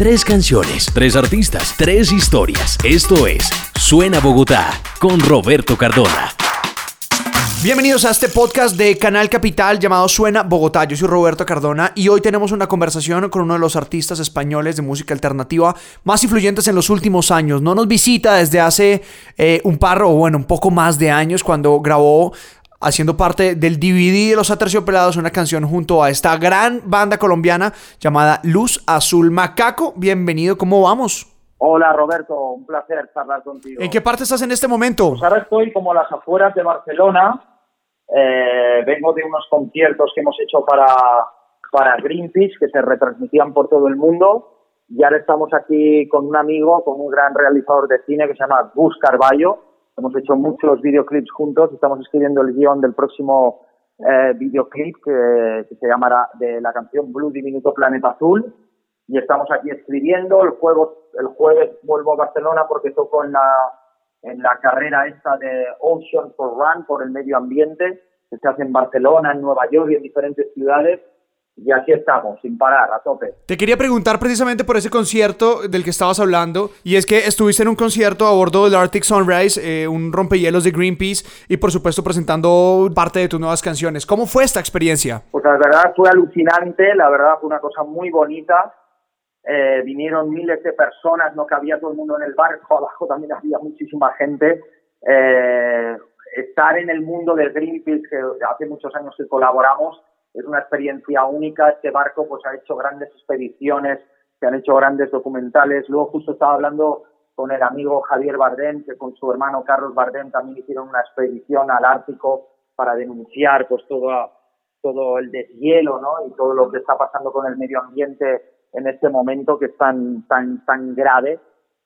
Tres canciones, tres artistas, tres historias. Esto es Suena Bogotá con Roberto Cardona. Bienvenidos a este podcast de Canal Capital llamado Suena Bogotá. Yo soy Roberto Cardona y hoy tenemos una conversación con uno de los artistas españoles de música alternativa más influyentes en los últimos años. No nos visita desde hace eh, un par o bueno, un poco más de años cuando grabó haciendo parte del DVD de los Aterciopelados, una canción junto a esta gran banda colombiana llamada Luz Azul Macaco. Bienvenido, ¿cómo vamos? Hola Roberto, un placer charlar contigo. ¿En qué parte estás en este momento? Pues ahora estoy como a las afueras de Barcelona. Eh, vengo de unos conciertos que hemos hecho para, para Greenpeace, que se retransmitían por todo el mundo. Y ahora estamos aquí con un amigo, con un gran realizador de cine que se llama Gus Carballo. Hemos hecho muchos videoclips juntos. Estamos escribiendo el guion del próximo eh, videoclip que, que, se llamará de la canción Blue Diminuto Planeta Azul. Y estamos aquí escribiendo. El, juego, el jueves vuelvo a Barcelona porque toco en la en la carrera esta de Ocean for Run por el medio ambiente, se hace en Barcelona, en Nueva York y en diferentes ciudades. Y aquí estamos, sin parar, a tope. Te quería preguntar precisamente por ese concierto del que estabas hablando, y es que estuviste en un concierto a bordo del Arctic Sunrise, eh, un rompehielos de Greenpeace, y por supuesto presentando parte de tus nuevas canciones. ¿Cómo fue esta experiencia? Pues la verdad fue alucinante, la verdad fue una cosa muy bonita. Eh, vinieron miles de personas, no cabía todo el mundo en el barco, abajo también había muchísima gente. Eh, estar en el mundo del Greenpeace, que hace muchos años que colaboramos, es una experiencia única. Este barco pues ha hecho grandes expediciones, se han hecho grandes documentales. Luego justo estaba hablando con el amigo Javier Bardem, que con su hermano Carlos Bardem también hicieron una expedición al Ártico para denunciar pues todo, todo el deshielo ¿no? y todo lo que está pasando con el medio ambiente en este momento que es tan, tan, tan grave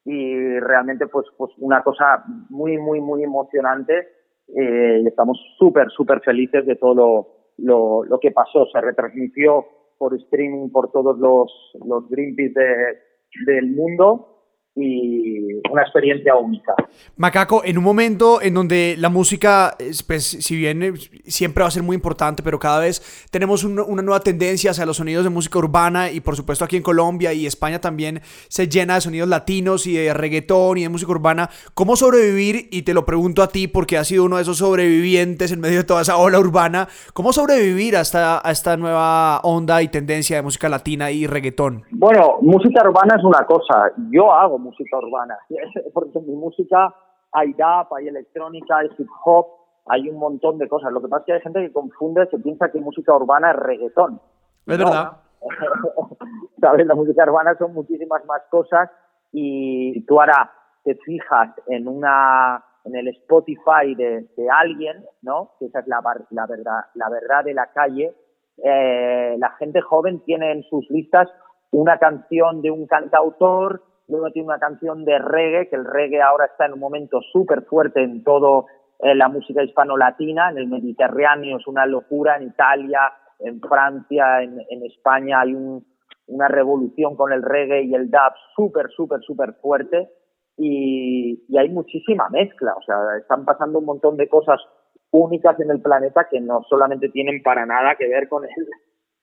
y realmente pues, pues una cosa muy, muy, muy emocionante eh, y estamos súper, súper felices de todo lo, lo, que pasó. Se retransmitió por streaming por todos los, los Greenpeace de, del mundo y una experiencia única. Macaco, en un momento en donde la música, pues, si bien eh, siempre va a ser muy importante, pero cada vez tenemos una, nueva tendencia hacia los sonidos de música urbana y por supuesto aquí en Colombia y España también se llena de sonidos latinos y de reggaetón y de música urbana. ¿Cómo sobrevivir? Y te lo pregunto a ti porque has sido uno de esos sobrevivientes en medio de toda esa ola urbana. ¿Cómo sobrevivir a esta, a esta nueva onda y tendencia de música latina y reggaetón? Bueno, música urbana es una cosa. Yo hago música urbana. Porque en mi música hay rap, hay electrónica, hay hip hop, hay un montón de cosas. Lo que pasa es que hay gente que confunde, que piensa que música urbana es reggaetón. Es verdad. ¿Sabes? La música urbana son muchísimas más cosas y tú ahora te fijas en una en el Spotify de, de alguien, ¿no? Que esa es la, la verdad, la verdad de la calle. Eh, la gente joven tiene en sus listas una canción de un cantautor, luego tiene una canción de reggae, que el reggae ahora está en un momento súper fuerte en todo eh, la música hispano-latina, en el Mediterráneo es una locura, en Italia, en Francia, en, en España hay un, una revolución con el reggae y el dub súper, súper, súper fuerte y, y hay muchísima mezcla, o sea, están pasando un montón de cosas únicas en el planeta que no solamente tienen para nada que ver con el,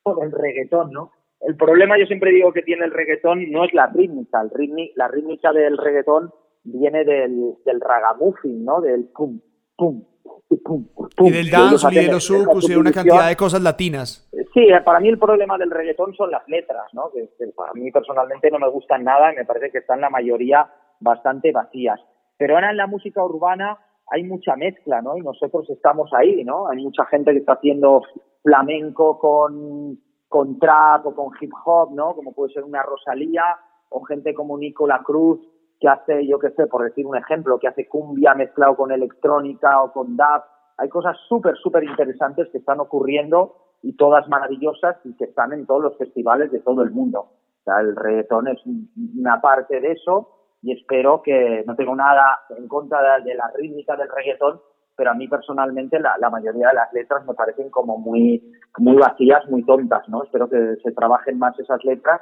con el reggaetón, ¿no? El problema, yo siempre digo que tiene el reggaetón, no es la rítmica. El ritmi, la rítmica del reggaetón viene del, del ragamuffin, ¿no? Del pum, pum, pum, pum. Y del dance y de los sucos y de una cantidad de cosas latinas. Sí, para mí el problema del reggaetón son las letras, ¿no? Que, que para mí personalmente no me gustan nada y me parece que están la mayoría bastante vacías. Pero ahora en la música urbana hay mucha mezcla, ¿no? Y nosotros estamos ahí, ¿no? Hay mucha gente que está haciendo flamenco con con trap o con hip hop, ¿no? Como puede ser una Rosalía o gente como Nicola Cruz que hace, yo qué sé, por decir un ejemplo, que hace cumbia mezclado con electrónica o con dub. Hay cosas súper, súper interesantes que están ocurriendo y todas maravillosas y que están en todos los festivales de todo el mundo. O sea, el reggaetón es una parte de eso y espero que no tengo nada en contra de la rítmica del reggaetón, pero a mí personalmente la, la, mayoría de las letras me parecen como muy, muy vacías, muy tontas, ¿no? Espero que se trabajen más esas letras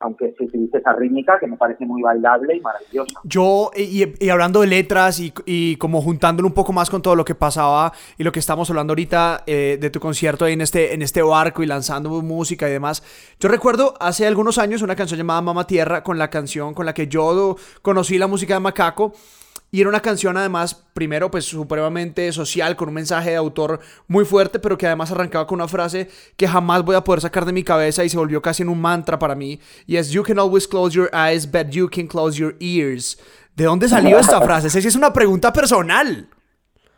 aunque se utilice esa rítmica que me parece muy bailable y maravillosa. Yo, y, hablando de letras y, y, como juntándolo un poco más con todo lo que pasaba y lo que estamos hablando ahorita eh, de tu concierto ahí en este, en este barco y lanzando música y demás, yo recuerdo hace algunos años una canción llamada Mama Tierra con la canción con la que yo conocí la música de Macaco y era una canción además, primero pues supremamente social, con un mensaje de autor muy fuerte, pero que además arrancaba con una frase que jamás voy a poder sacar de mi cabeza y se volvió casi en un mantra para mí. Y es, You can always close your eyes, but you can close your ears. ¿De dónde salió esta frase? Esa es una pregunta personal.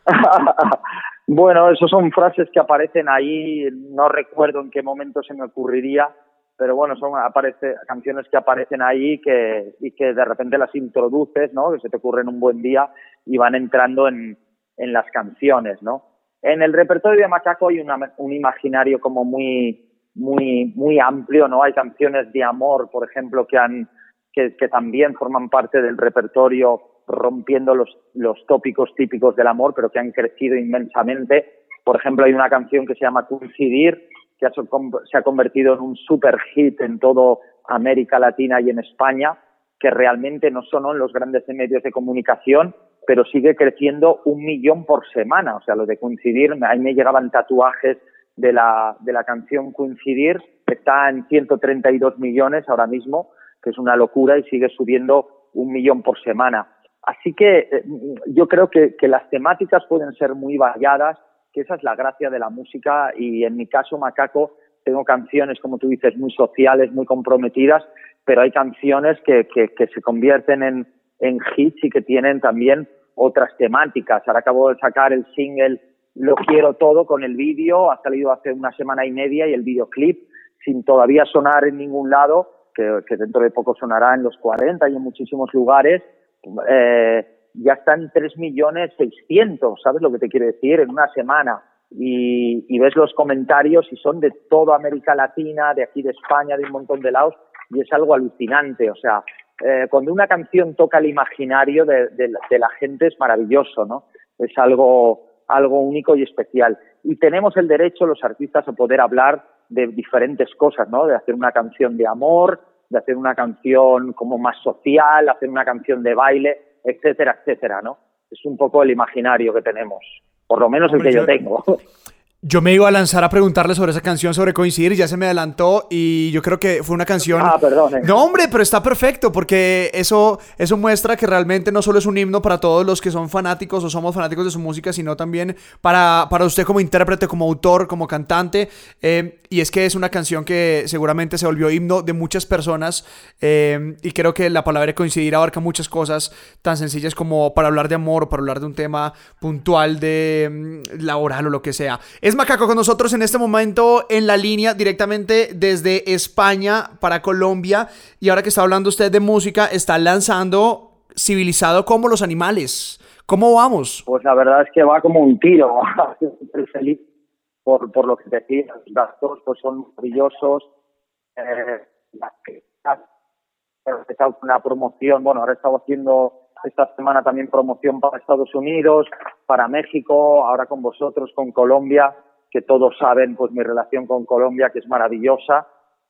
bueno, esas son frases que aparecen ahí, no recuerdo en qué momento se me ocurriría pero bueno, son aparece, canciones que aparecen ahí que, y que de repente las introduces, ¿no? Que se te ocurren un buen día y van entrando en, en las canciones, ¿no? En el repertorio de Macaco hay un imaginario como muy, muy, muy amplio, ¿no? Hay canciones de amor, por ejemplo, que han, que, que también forman parte del repertorio rompiendo los, los tópicos típicos del amor, pero que han crecido inmensamente. Por ejemplo, hay una canción que se llama Coincidir, que se ha convertido en un super hit en toda América Latina y en España, que realmente no son en los grandes medios de comunicación, pero sigue creciendo un millón por semana. O sea, lo de coincidir, ahí me llegaban tatuajes de la, de la canción Coincidir, que está en 132 millones ahora mismo, que es una locura y sigue subiendo un millón por semana. Así que eh, yo creo que las temáticas pueden ser muy variadas que esa es la gracia de la música y en mi caso, Macaco, tengo canciones, como tú dices, muy sociales, muy comprometidas, pero hay canciones que, que, se convierten en, en hits y que tienen también otras temáticas. Ahora acabo de sacar el single Lo quiero todo con el vídeo, ha salido hace una semana y media y el videoclip, sin todavía sonar en ningún lado, que, que dentro de poco sonará en los 40 y en muchísimos lugares. Eh, ya están 3 millones 600, ¿sabes lo que te quiere decir? En una semana. Y, ves los comentarios y son de toda América Latina, de aquí de España, de un montón de lados, y es algo alucinante. O sea, eh, cuando una canción toca el imaginario de, de, de, la gente es maravilloso, ¿no? Es algo, algo único y especial. Y tenemos el derecho, los artistas, a poder hablar de diferentes cosas, ¿no? De hacer una canción de amor, de hacer una canción como más social, hacer una canción de baile etcétera, etcétera, ¿no? Es un poco el imaginario que tenemos, por lo menos el que yo tengo. Yo me iba a lanzar a preguntarle sobre esa canción, sobre coincidir, y ya se me adelantó y yo creo que fue una canción... Ah, perdón. No, hombre, pero está perfecto porque eso, eso muestra que realmente no solo es un himno para todos los que son fanáticos o somos fanáticos de su música, sino también para, para usted como intérprete, como autor, como cantante. Eh, y es que es una canción que seguramente se volvió himno de muchas personas eh, y creo que la palabra coincidir abarca muchas cosas tan sencillas como para hablar de amor o para hablar de un tema puntual de mm, laboral o lo que sea. Es Macaco con nosotros en este momento en la línea directamente desde España para Colombia. Y ahora que está hablando usted de música, está lanzando Civilizado como los animales. ¿Cómo vamos? Pues la verdad es que va como un tiro. Estoy feliz por, por lo que decías. Los datos pues son maravillosos. Eh, he una promoción. Bueno, ahora he estado haciendo esta semana también promoción para Estados Unidos, para México, ahora con vosotros, con Colombia, que todos saben pues mi relación con Colombia, que es maravillosa.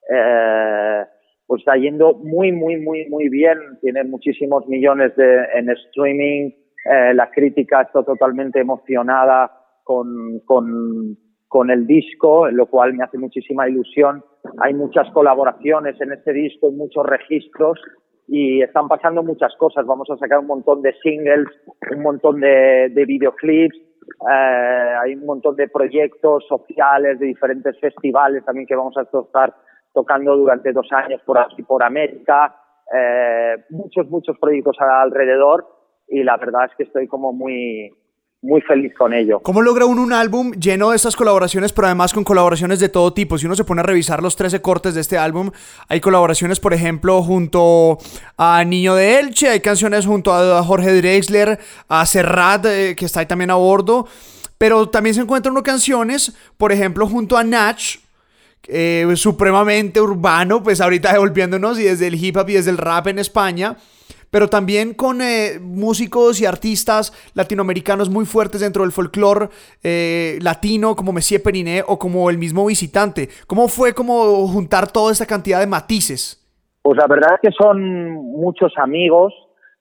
Eh, pues está yendo muy, muy, muy, muy bien. Tiene muchísimos millones de, en streaming. Eh, la crítica está totalmente emocionada con, con, con el disco, lo cual me hace muchísima ilusión. Hay muchas colaboraciones en este disco, muchos registros y están pasando muchas cosas. Vamos a sacar un montón de singles, un montón de, de videoclips, eh, hay un montón de proyectos sociales, de diferentes festivales también que vamos a estar tocando durante dos años por aquí, por América, eh, muchos, muchos proyectos alrededor y la verdad es que estoy como muy, muy feliz con ello. ¿Cómo logra uno un álbum lleno de estas colaboraciones, pero además con colaboraciones de todo tipo? Si uno se pone a revisar los 13 cortes de este álbum, hay colaboraciones, por ejemplo, junto a Niño de Elche, hay canciones junto a Jorge Drexler, a Serrat, eh, que está ahí también a bordo, pero también se encuentran canciones, por ejemplo, junto a Natch, eh, supremamente urbano, pues ahorita devolviéndonos y desde el hip hop y desde el rap en España pero también con eh, músicos y artistas latinoamericanos muy fuertes dentro del folclore eh, latino, como Messier Periné o como el mismo visitante. ¿Cómo fue como juntar toda esta cantidad de matices? Pues la verdad es que son muchos amigos,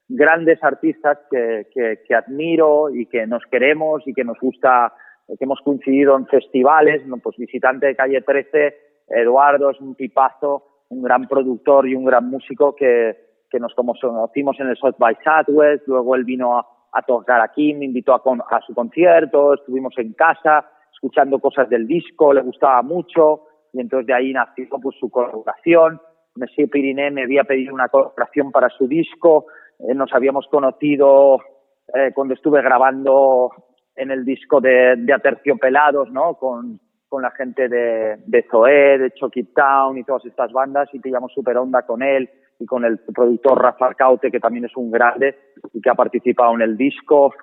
grandes artistas que, que, admiro y que nos queremos y que nos gusta, que hemos coincidido en festivales, pues visitante de calle 13, Eduardo es un tipazo, un gran productor y un gran músico que, que nos conocimos en el South by Southwest, luego él vino a, tocar aquí, me invitó a, a su concierto, estuvimos en casa escuchando cosas del disco, le gustaba mucho y entonces de ahí nació pues, su colaboración. Messi Piriné me había pedido una colaboración para su disco, eh, nos habíamos conocido eh, cuando estuve grabando en el disco de, de Aterciopelados, ¿no? Con, con la gente de, de Zoé, de Chucky Town y todas estas bandas y pillamos super onda con él y con el productor Rafa Caute, que también es un grande y que ha participado en el disco.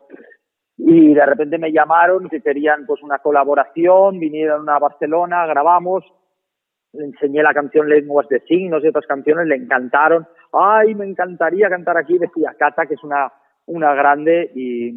Y de repente me llamaron que querían pues una colaboración, vinieron a Barcelona, grabamos, le enseñé la canción Lenguas de Signos y otras canciones, le encantaron. Ay, me encantaría cantar aquí, decía Cata, que es una, una grande, y,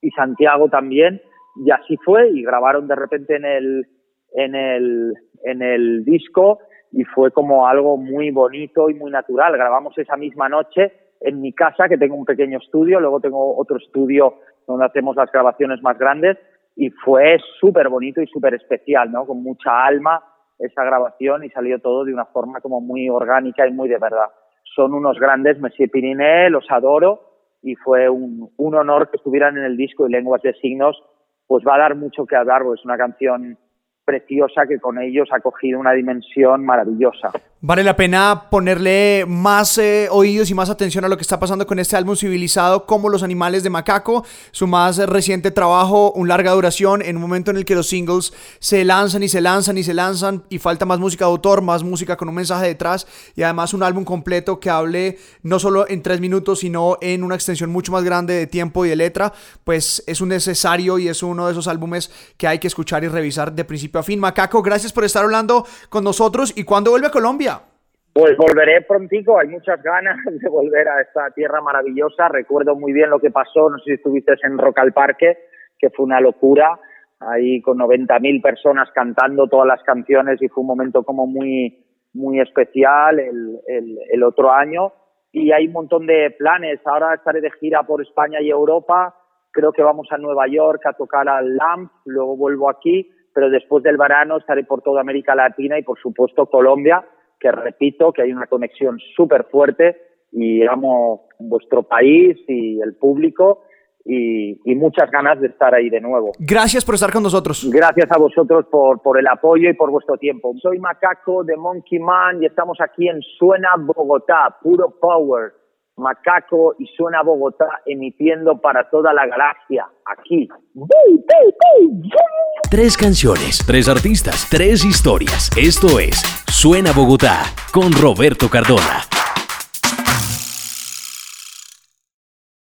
y Santiago también y así fue y grabaron de repente en el en el en el disco y fue como algo muy bonito y muy natural. Grabamos esa misma noche en mi casa, que tengo un pequeño estudio, luego tengo otro estudio donde hacemos las grabaciones más grandes y fue súper bonito y súper especial, ¿no? Con mucha alma esa grabación y salió todo de una forma como muy orgánica y muy de verdad. Son unos grandes, Messi Piriné, los adoro y fue un, un honor que estuvieran en el disco y Lenguas de Signos pues va a dar mucho que hablar, porque es una canción preciosa que con ellos ha cogido una dimensión maravillosa. Vale la pena ponerle más eh, oídos y más atención a lo que está pasando con este álbum civilizado como Los Animales de Macaco, su más reciente trabajo, un larga duración, en un momento en el que los singles se lanzan y se lanzan y se lanzan y falta más música de autor, más música con un mensaje detrás y además un álbum completo que hable no solo en tres minutos, sino en una extensión mucho más grande de tiempo y de letra, pues es un necesario y es uno de esos álbumes que hay que escuchar y revisar de principio a fin. Macaco, gracias por estar hablando con nosotros y cuando vuelve a Colombia. Pues volveré prontico, hay muchas ganas de volver a esta tierra maravillosa. Recuerdo muy bien lo que pasó, no sé si estuviste en Rock al Parque, que fue una locura, ahí con 90.000 personas cantando todas las canciones y fue un momento como muy, muy especial el, el, el otro año. Y hay un montón de planes. Ahora estaré de gira por España y Europa. Creo que vamos a Nueva York a tocar al LAMP, luego vuelvo aquí, pero después del verano estaré por toda América Latina y por supuesto Colombia que repito que hay una conexión súper fuerte y amo vuestro país y el público y, muchas ganas de estar ahí de nuevo. Gracias por estar con nosotros. Gracias a vosotros por, por el apoyo y por vuestro tiempo. Soy Macaco de Monkey Man y estamos aquí en Suena Bogotá, puro power. Macaco y Suena Bogotá emitiendo para toda la galaxia, aquí. Tres canciones, tres artistas, tres historias. Esto es Suena Bogotá con Roberto Cardona.